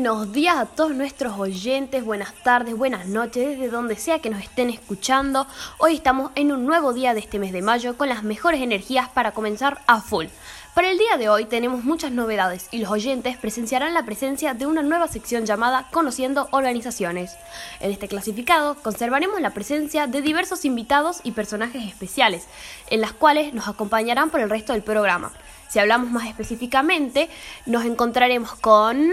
Buenos días a todos nuestros oyentes, buenas tardes, buenas noches, desde donde sea que nos estén escuchando. Hoy estamos en un nuevo día de este mes de mayo con las mejores energías para comenzar a full. Para el día de hoy tenemos muchas novedades y los oyentes presenciarán la presencia de una nueva sección llamada Conociendo Organizaciones. En este clasificado conservaremos la presencia de diversos invitados y personajes especiales, en las cuales nos acompañarán por el resto del programa. Si hablamos más específicamente, nos encontraremos con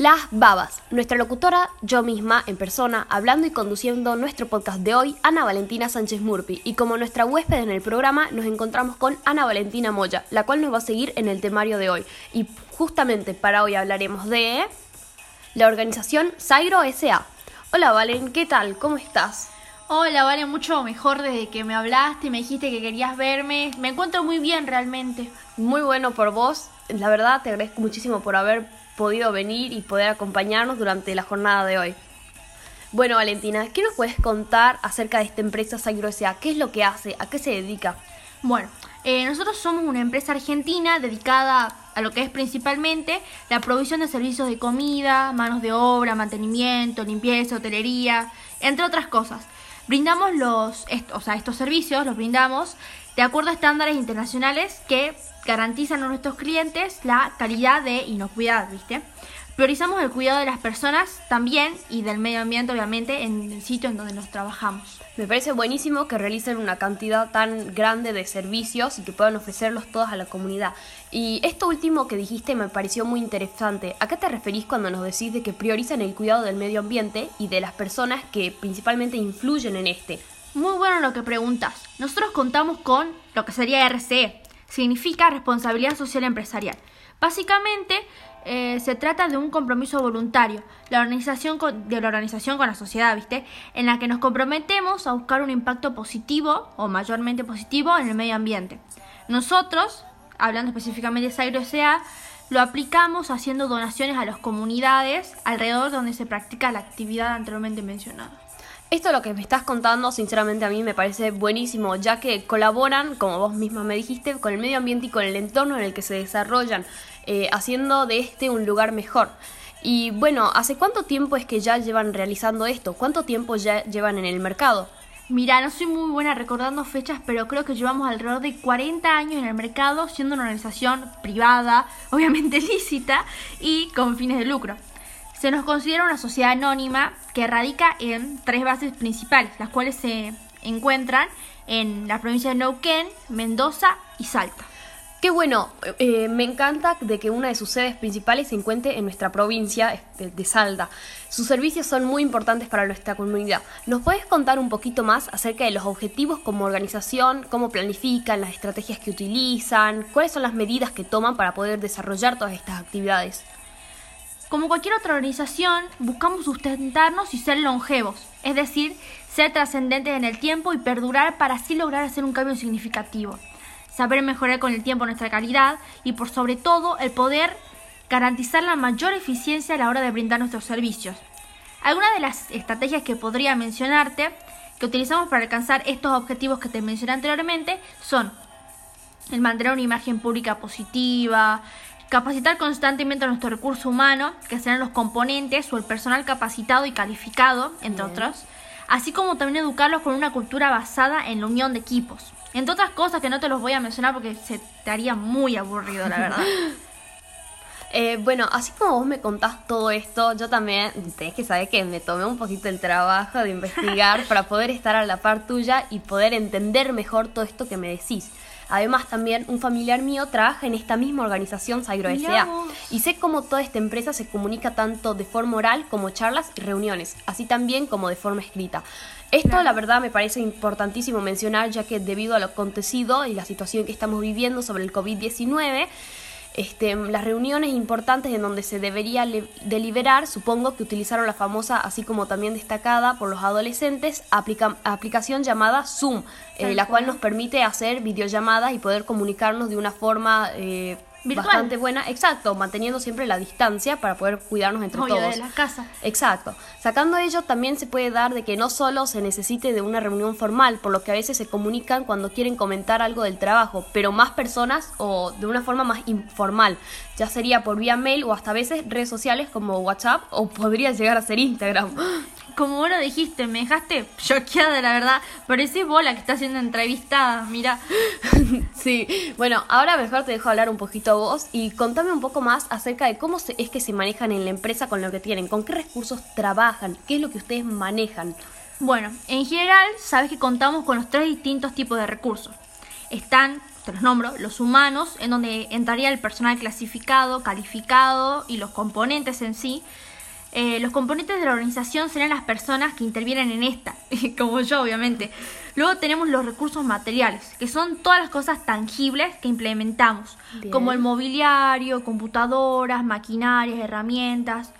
las Babas, nuestra locutora, yo misma, en persona, hablando y conduciendo nuestro podcast de hoy, Ana Valentina Sánchez Murpi. Y como nuestra huésped en el programa, nos encontramos con Ana Valentina Moya, la cual nos va a seguir en el temario de hoy. Y justamente para hoy hablaremos de la organización Zairo SA. Hola Valen, ¿qué tal? ¿Cómo estás? Hola, vale mucho mejor desde que me hablaste y me dijiste que querías verme. Me encuentro muy bien realmente. Muy bueno por vos. La verdad, te agradezco muchísimo por haber podido venir y poder acompañarnos durante la jornada de hoy. Bueno, Valentina, ¿qué nos puedes contar acerca de esta empresa Sagro S.A.? ¿Qué es lo que hace? ¿A qué se dedica? Bueno, eh, nosotros somos una empresa argentina dedicada a lo que es principalmente la provisión de servicios de comida, manos de obra, mantenimiento, limpieza, hotelería, entre otras cosas. Brindamos los, o sea, estos servicios los brindamos de acuerdo a estándares internacionales que garantizan a nuestros clientes la calidad de inocuidad, ¿viste? Priorizamos el cuidado de las personas también y del medio ambiente, obviamente, en el sitio en donde nos trabajamos. Me parece buenísimo que realicen una cantidad tan grande de servicios y que puedan ofrecerlos todos a la comunidad. Y esto último que dijiste me pareció muy interesante. ¿A qué te referís cuando nos decís de que priorizan el cuidado del medio ambiente y de las personas que principalmente influyen en este? Muy bueno lo que preguntas. Nosotros contamos con lo que sería RCE, significa responsabilidad social empresarial. Básicamente, eh, se trata de un compromiso voluntario la organización de la organización con la sociedad, ¿viste? En la que nos comprometemos a buscar un impacto positivo o mayormente positivo en el medio ambiente. Nosotros, hablando específicamente de Sairo S.A., lo aplicamos haciendo donaciones a las comunidades alrededor donde se practica la actividad anteriormente mencionada. Esto lo que me estás contando, sinceramente a mí me parece buenísimo, ya que colaboran, como vos misma me dijiste, con el medio ambiente y con el entorno en el que se desarrollan, eh, haciendo de este un lugar mejor. Y bueno, ¿hace cuánto tiempo es que ya llevan realizando esto? ¿Cuánto tiempo ya llevan en el mercado? Mira, no soy muy buena recordando fechas, pero creo que llevamos alrededor de 40 años en el mercado, siendo una organización privada, obviamente lícita y con fines de lucro. Se nos considera una sociedad anónima que radica en tres bases principales, las cuales se encuentran en la provincia de Neuquén, Mendoza y Salta. Qué bueno, eh, me encanta de que una de sus sedes principales se encuentre en nuestra provincia este, de, Salta. Sus servicios son muy importantes para nuestra comunidad. ¿Nos puedes contar un poquito más acerca de los objetivos como organización, cómo planifican, las estrategias que utilizan, cuáles son las medidas que toman para poder desarrollar todas estas actividades? Como cualquier otra organización, buscamos sustentarnos y ser longevos, es decir, ser trascendentes en el tiempo y perdurar para así lograr hacer un cambio significativo. Saber mejorar con el tiempo nuestra calidad y por sobre todo el poder garantizar la mayor eficiencia a la hora de brindar nuestros servicios. Algunas de las estrategias que podría mencionarte que utilizamos para alcanzar estos objetivos que te mencioné anteriormente son el mantener una imagen pública positiva, Capacitar constantemente a nuestro recurso humano, que serán los componentes o el personal capacitado y calificado, entre otros, así como también educarlos con una cultura basada en la unión de equipos. Entre otras cosas que no te los voy a mencionar porque se te haría muy aburrido, la verdad. Eh, bueno, así como vos me contás todo esto, yo también tenés que saber que me tomé un poquito el trabajo de investigar para poder estar a la par tuya y poder entender mejor todo esto que me decís. Además, también un familiar mío trabaja en esta misma organización Saigro S.A. Y sé cómo toda esta empresa se comunica tanto de forma oral como charlas y reuniones, así también como de forma escrita. Esto la verdad me parece importantísimo mencionar ya que debido a lo acontecido y la situación que estamos viviendo sobre el COVID-19, este, las reuniones importantes en donde se debería deliberar, supongo que utilizaron la famosa, así como también destacada por los adolescentes, aplicación llamada Zoom, eh, la cual. nos permite hacer videollamadas y poder comunicarnos de una forma eh, Virtual. bastante buena. Exacto, manteniendo siempre la distancia para poder cuidarnos entre Obvio, todos. de la casa. Exacto. Sacando ello, también se puede dar de que no solo se necesite de una reunión formal, por lo que a veces se comunican cuando quieren comentar algo del trabajo, pero más personas o de una forma más informal. Ya sería por vía mail o hasta a veces redes sociales como WhatsApp o podría llegar a ser Instagram. Como vos lo dijiste, me dejaste choqueada, la verdad. Parecés vos la que está haciendo entrevistada, mira. Sí, bueno, ahora mejor te dejo hablar un poquito vos y contame un poco más acerca de cómo se- es que se manejan en la empresa con lo que tienen, con qué recursos trabajan, qué es lo que ustedes manejan. Bueno, en general, sabes que contamos con los tres distintos tipos de recursos. Están, te los nombro, los humanos, en donde entraría el personal clasificado, calificado y los componentes en sí. Eh, los componentes de la organización serían las personas que intervienen en esta, como yo obviamente. Luego tenemos los recursos materiales, que son todas las cosas tangibles que implementamos, Bien. como el mobiliario, computadoras, maquinarias, herramientas,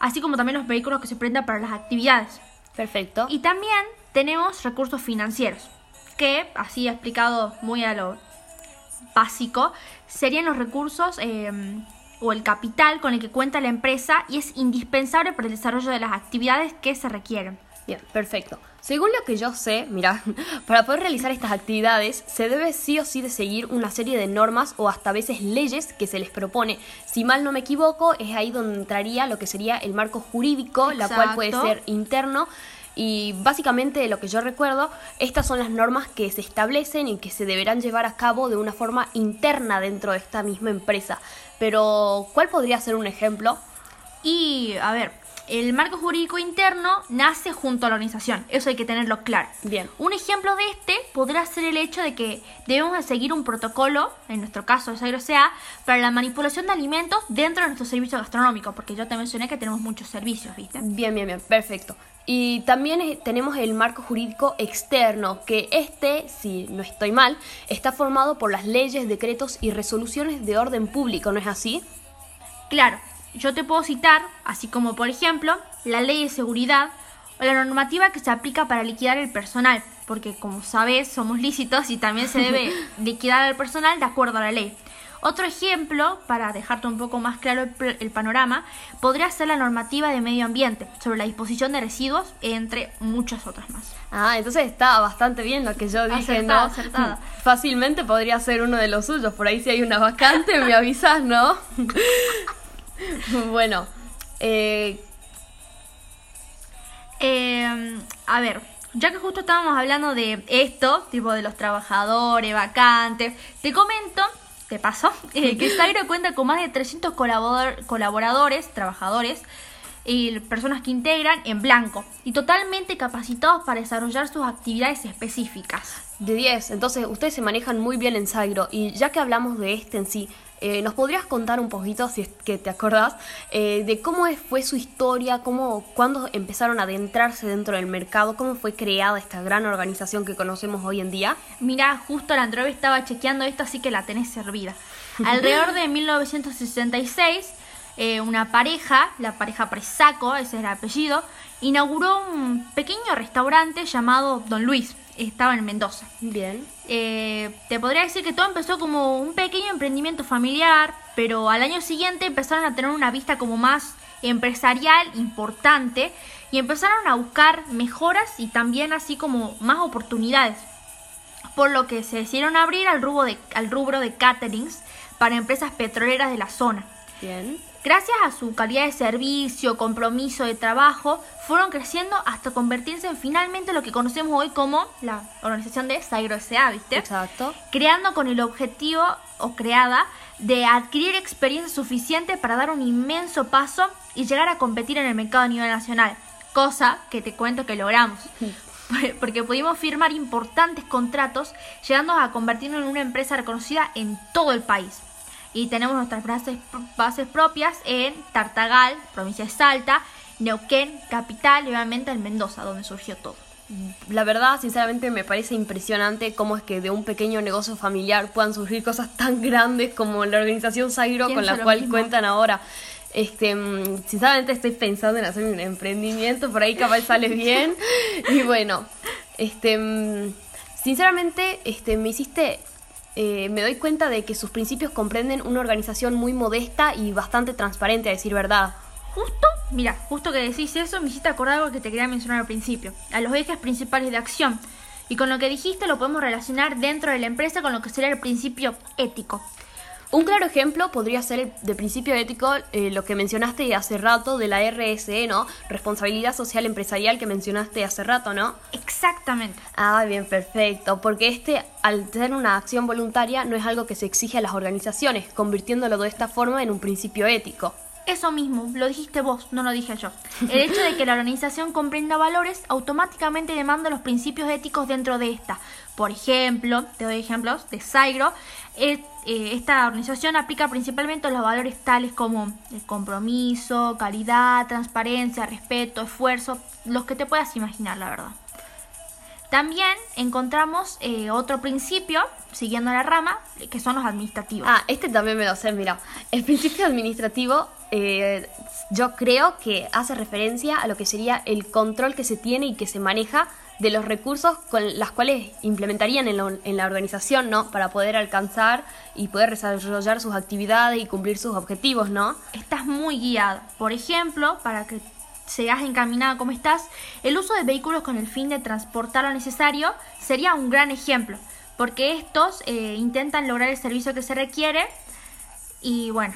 así como también los vehículos que se prendan para las actividades. Perfecto. Y también tenemos recursos financieros, que, así explicado muy a lo básico, serían los recursos eh, o el capital con el que cuenta la empresa y es indispensable para el desarrollo de las actividades que se requieren. Bien, perfecto. Según lo que yo sé, mira, para poder realizar estas actividades se debe sí o sí de seguir una serie de normas o hasta a veces leyes que se les propone. Si mal no me equivoco, es ahí donde entraría lo que sería el marco jurídico, la cual puede ser interno. Y básicamente de lo que yo recuerdo, estas son las normas que se establecen y que se deberán llevar a cabo de una forma interna dentro de esta misma empresa. Pero, ¿cuál podría ser un ejemplo? Y, a ver, el marco jurídico interno nace junto a la organización, eso hay que tenerlo claro. Bien. Un ejemplo de este podría ser el hecho de que debemos de seguir un protocolo, en nuestro caso de Sagro SA, para la manipulación de alimentos dentro de nuestro servicio gastronómico, porque yo te mencioné que tenemos muchos servicios, ¿viste? Bien, bien, bien, perfecto. Y también tenemos el marco jurídico externo, que este, si no estoy mal, está formado por las leyes, decretos y resoluciones de orden público, ¿no es así? Claro, yo te puedo citar, así como por ejemplo, la ley de seguridad o la normativa que se aplica para liquidar el personal, porque como sabes somos lícitos y también se debe liquidar al personal de acuerdo a la ley. Otro ejemplo, para dejarte un poco más claro el, panorama, podría ser la normativa de medio ambiente sobre la disposición de residuos, entre muchas otras más. Ah, entonces está bastante bien lo que yo dije, Acertada, ¿no? acertada. Fácilmente podría ser uno de los suyos, por ahí si hay una vacante me avisas, ¿no? bueno, eh, Eh, a ver, ya que justo estábamos hablando de esto, tipo de los trabajadores, vacantes, te comento, te paso, eh, que Sagro cuenta con más de 300 colabor- colaboradores, trabajadores y personas que integran en blanco y totalmente capacitados para desarrollar sus actividades específicas. De 10, entonces ustedes se manejan muy bien en Sagro y ya que hablamos de este en sí, eh, ¿nos podrías contar un poquito, si es que te acordás, eh, de cómo fue su historia, cómo, cuándo empezaron a adentrarse dentro del mercado, cómo fue creada esta gran organización que conocemos hoy en día? Mira, justo la anterior estaba chequeando esto, así que la tenés servida. Alrededor de 1966, eh, una pareja, la pareja Presaco, ese es el apellido, inauguró un pequeño restaurante llamado Don Luis. Estaba en Mendoza. Bien. Eh, te podría decir que todo empezó como un pequeño emprendimiento familiar, pero al año siguiente empezaron a tener una vista como más empresarial importante y empezaron a buscar mejoras y también así como más oportunidades. Por lo que se decidieron abrir al rubro de, al rubro de caterings para empresas petroleras de la zona. Bien. Gracias a su calidad de servicio, compromiso de trabajo, fueron creciendo hasta convertirse en finalmente lo que conocemos hoy como la organización de Sairo S.A., ¿viste? Exacto. Creando con el objetivo o creada de adquirir experiencia suficiente para dar un inmenso paso y llegar a competir en el mercado a nivel nacional. Cosa que te cuento que logramos. Porque pudimos firmar importantes contratos, llegando a convertirnos en una empresa reconocida en todo el país. Y tenemos nuestras bases, bases propias en Tartagal, provincia de Salta, Neuquén, capital y obviamente en Mendoza, donde surgió todo. La verdad, sinceramente, me parece impresionante cómo es que de un pequeño negocio familiar puedan surgir cosas tan grandes como la organización Sairo con la cual mismo. cuentan ahora. Este, mm, sinceramente estoy pensando en hacer un emprendimiento, por ahí capaz sale bien. Y bueno, este, mm, sinceramente, este, me hiciste eh, me doy cuenta de que sus principios comprenden una organización muy modesta y bastante transparente, a decir verdad. Justo, mira, justo que decís eso, me hiciste acordar algo que te quería mencionar al principio, a los ejes principales de acción. Y con lo que dijiste lo podemos relacionar dentro de la empresa con lo que sería el principio ético. Un claro ejemplo podría ser el de principio ético, eh, lo que mencionaste hace rato de la RSE, ¿no? Responsabilidad social empresarial que mencionaste hace rato, ¿no? Exactamente. Ah, bien, perfecto. Porque este, al ser una acción voluntaria, no es algo que se exige a las organizaciones, convirtiéndolo de esta forma en un principio ético. Eso mismo, lo dijiste vos, no lo dije yo. El hecho de que la organización comprenda valores automáticamente demanda los principios éticos dentro de esta. Por ejemplo, te doy ejemplos de Saigro. Eh, esta organización aplica principalmente los valores tales como el compromiso, calidad, transparencia, respeto, esfuerzo, los que te puedas imaginar, la verdad. También encontramos eh, otro principio, siguiendo la rama, que son los administrativos. Ah, este también me lo sé, mira. El principio administrativo eh, yo creo que hace referencia a lo que sería el control que se tiene y que se maneja de los recursos con las cuales implementarían en, en, la organización, ¿no? Para poder alcanzar y poder desarrollar sus actividades y cumplir sus objetivos, ¿no? Estás muy guiada. Por ejemplo, para que seas encaminada como estás, el uso de vehículos con el fin de transportar lo necesario sería un gran ejemplo, porque estos eh, intentan lograr el servicio que se requiere y bueno,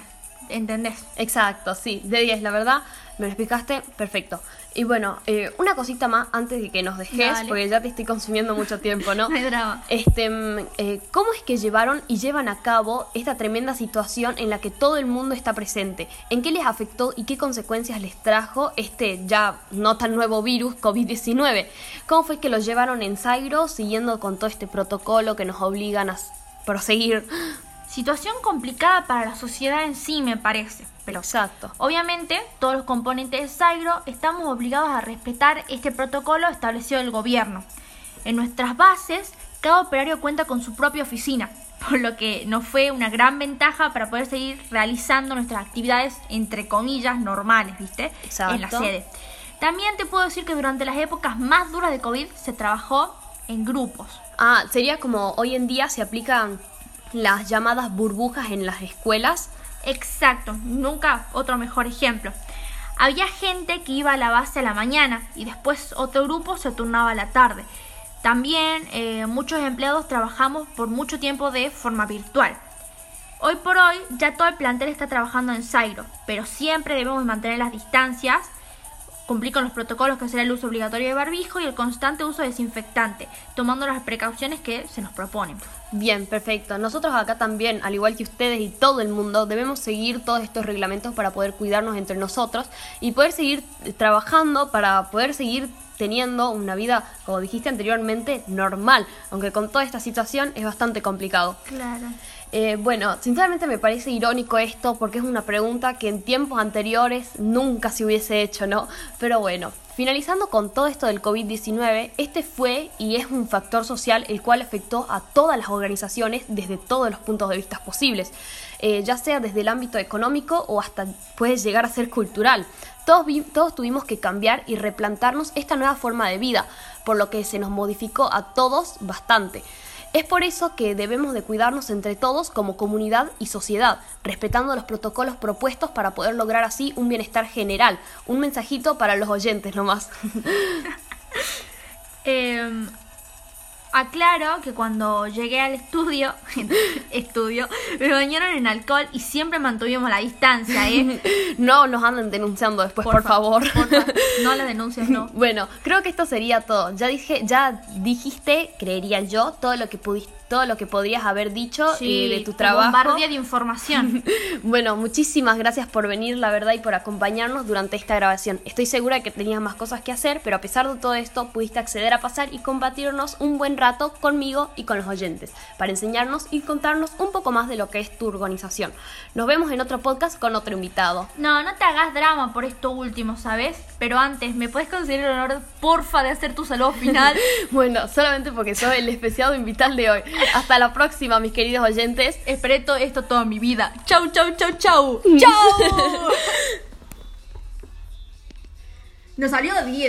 ¿entendés? Exacto, sí, de 10, la verdad, me lo explicaste perfecto. Y bueno, eh, una cosita más antes de que nos dejes, porque ya te estoy consumiendo mucho tiempo, ¿no? no hay drama. Este, mm, eh, ¿Cómo es que llevaron y llevan a cabo esta tremenda situación en la que todo el mundo está presente? ¿En qué les afectó y qué consecuencias les trajo este ya no tan nuevo virus COVID-19? ¿Cómo fue que lo llevaron en Zairo siguiendo con todo este protocolo que nos obligan a proseguir Situación complicada para la sociedad en sí, me parece. Pero Exacto. Obviamente, todos los componentes de Saigro estamos obligados a respetar este protocolo establecido el gobierno. En nuestras bases, cada operario cuenta con su propia oficina, por lo que nos fue una gran ventaja para poder seguir realizando nuestras actividades, entre comillas, normales, ¿viste? Exacto. En la sede. También te puedo decir que durante las épocas más duras de COVID se trabajó en grupos. Ah, sería como hoy en día se aplican las llamadas burbujas en las escuelas. Exacto, nunca otro mejor ejemplo. Había gente que iba a la base a la mañana y después otro grupo se turnaba a la tarde. También eh, muchos empleados trabajamos por mucho tiempo de forma virtual. Hoy por hoy ya todo el plantel está trabajando en Zairo, pero siempre debemos mantener las distancias Cumplir con los protocolos que será el uso obligatorio de barbijo y el constante uso de desinfectante, tomando las precauciones que se nos proponen. Bien, perfecto. Nosotros acá también, al igual que ustedes y todo el mundo, debemos seguir todos estos reglamentos para poder cuidarnos entre nosotros y poder seguir trabajando para poder seguir teniendo una vida, como dijiste anteriormente, normal, aunque con toda esta situación es bastante complicado. Claro. Eh, bueno, sinceramente me parece irónico esto porque es una pregunta que en tiempos anteriores nunca se hubiese hecho, ¿no? Pero bueno, finalizando con todo esto del COVID-19, este fue y es un factor social el cual afectó a todas las organizaciones desde todos los puntos de vista posibles, eh, ya sea desde el ámbito económico o hasta puede llegar a ser cultural. Todos, todos tuvimos que cambiar y replantarnos esta nueva forma de vida, por lo que se nos modificó a todos bastante. Es por eso que debemos de cuidarnos entre todos como comunidad y sociedad, respetando los protocolos propuestos para poder lograr así un bienestar general. Un mensajito para los oyentes nomás. eh, Aclaro que cuando llegué al estudio, estudio, me bañaron en alcohol y siempre mantuvimos la distancia, ¿eh? No nos anden denunciando después, por, favor. No las denuncias, no. Bueno, creo que esto sería todo. Ya dije, ya dijiste, creería yo, todo lo que pudiste todo lo que podrías haber dicho eh, de tu trabajo. Bombardía de información. bueno, muchísimas gracias por venir, la verdad, y por acompañarnos durante esta grabación. Estoy segura que tenías más cosas que hacer, pero a pesar de todo esto, pudiste acceder a pasar y compartirnos un buen rato conmigo y con los oyentes, para enseñarnos y contarnos un poco más de lo que es tu organización. Nos vemos en otro podcast con otro invitado. No, no te hagas drama por esto último, ¿sabes? Pero antes, ¿me puedes conseguir el honor, porfa, de hacer tu saludo final? bueno, solamente porque soy el especial invitado de hoy. Hasta la próxima, mis queridos oyentes. Esperé todo esto toda mi vida. Chau, chau, chau, chau. Chau. Nos salió 10.